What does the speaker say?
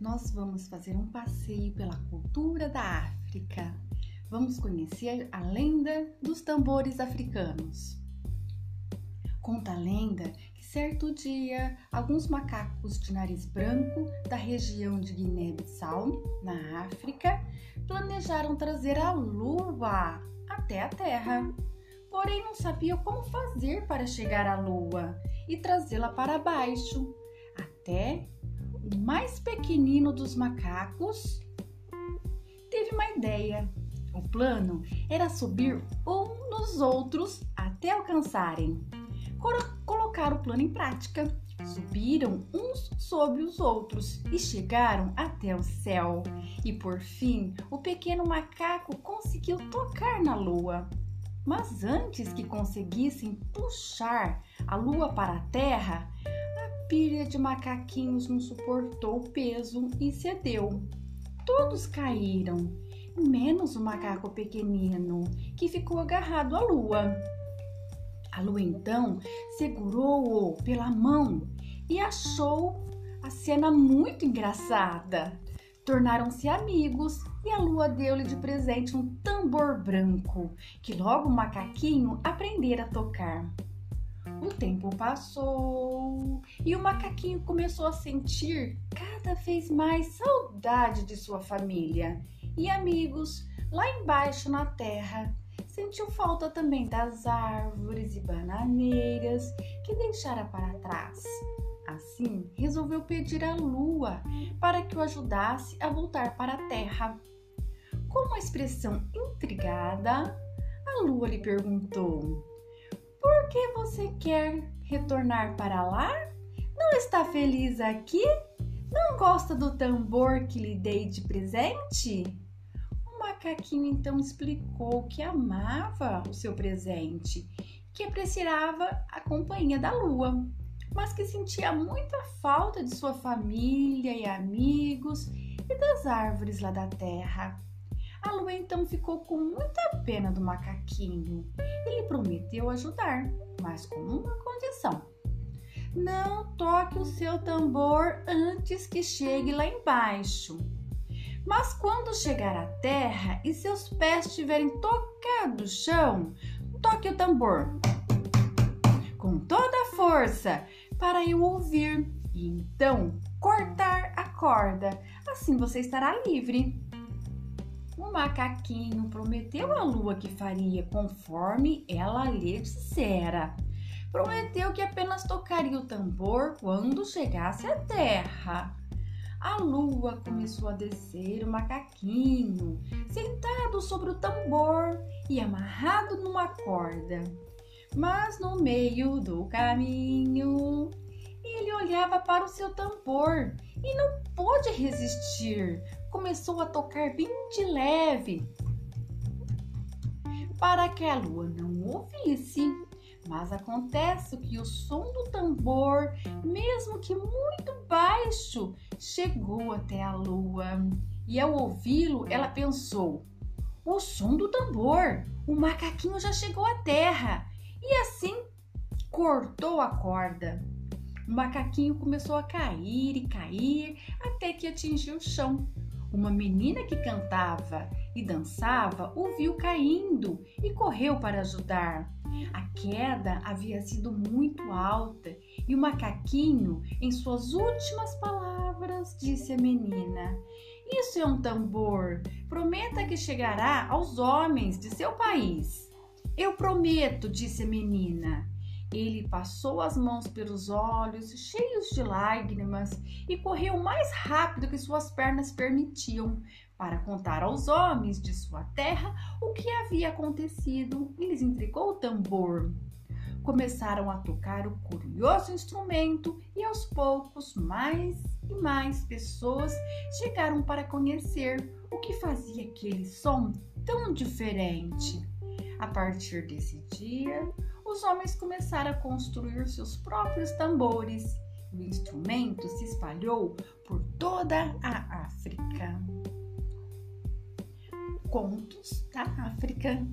nós vamos fazer um passeio pela cultura da África. Vamos conhecer a lenda dos tambores africanos. Conta a lenda que certo dia alguns macacos de nariz branco da região de Guiné-Bissau, na África, planejaram trazer a lua até a Terra. Porém, não sabiam como fazer para chegar à lua e trazê-la para baixo, até o mais pequenino dos macacos teve uma ideia. O plano era subir um nos outros até alcançarem. Colocar o plano em prática. Subiram uns sobre os outros e chegaram até o céu. E por fim, o pequeno macaco conseguiu tocar na lua. Mas antes que conseguissem puxar a lua para a terra, pilha de macaquinhos não suportou o peso e cedeu. Todos caíram, menos o macaco pequenino, que ficou agarrado à lua. A lua então segurou-o pela mão e achou a cena muito engraçada. Tornaram-se amigos e a lua deu-lhe de presente um tambor branco, que logo o macaquinho aprendera a tocar. O tempo passou e o macaquinho começou a sentir cada vez mais saudade de sua família e amigos lá embaixo na terra. Sentiu falta também das árvores e bananeiras que deixara para trás. Assim, resolveu pedir à lua para que o ajudasse a voltar para a terra. Com uma expressão intrigada, a lua lhe perguntou: por que você quer retornar para lá? Não está feliz aqui? Não gosta do tambor que lhe dei de presente? O macaquinho então explicou que amava o seu presente, que apreciava a companhia da lua, mas que sentia muita falta de sua família e amigos e das árvores lá da terra. A lua então ficou com muita pena do macaquinho e lhe prometeu ajudar, mas com uma condição. Não toque o seu tambor antes que chegue lá embaixo. Mas quando chegar à terra e seus pés estiverem tocado o chão, toque o tambor com toda a força para eu ouvir e então cortar a corda. Assim você estará livre. O macaquinho prometeu à lua que faria conforme ela lhe dissera. Prometeu que apenas tocaria o tambor quando chegasse à terra. A lua começou a descer o macaquinho, sentado sobre o tambor e amarrado numa corda. Mas no meio do caminho, ele olhava para o seu tambor e não pôde resistir. Começou a tocar bem de leve para que a lua não ouvisse. Mas acontece que o som do tambor, mesmo que muito baixo, chegou até a lua. E ao ouvi-lo, ela pensou: o som do tambor, o macaquinho já chegou à terra. E assim cortou a corda. O macaquinho começou a cair e cair até que atingiu o chão. Uma menina que cantava e dançava o viu caindo e correu para ajudar. A queda havia sido muito alta e o macaquinho, em suas últimas palavras, disse à menina: Isso é um tambor. Prometa que chegará aos homens de seu país. Eu prometo, disse a menina. Ele passou as mãos pelos olhos, cheios de lágrimas, e correu mais rápido que suas pernas permitiam, para contar aos homens de sua terra o que havia acontecido e lhes entregou o tambor. Começaram a tocar o curioso instrumento e aos poucos mais e mais pessoas chegaram para conhecer o que fazia aquele som tão diferente. A partir desse dia, os homens começaram a construir seus próprios tambores. O instrumento se espalhou por toda a África. Contos da África.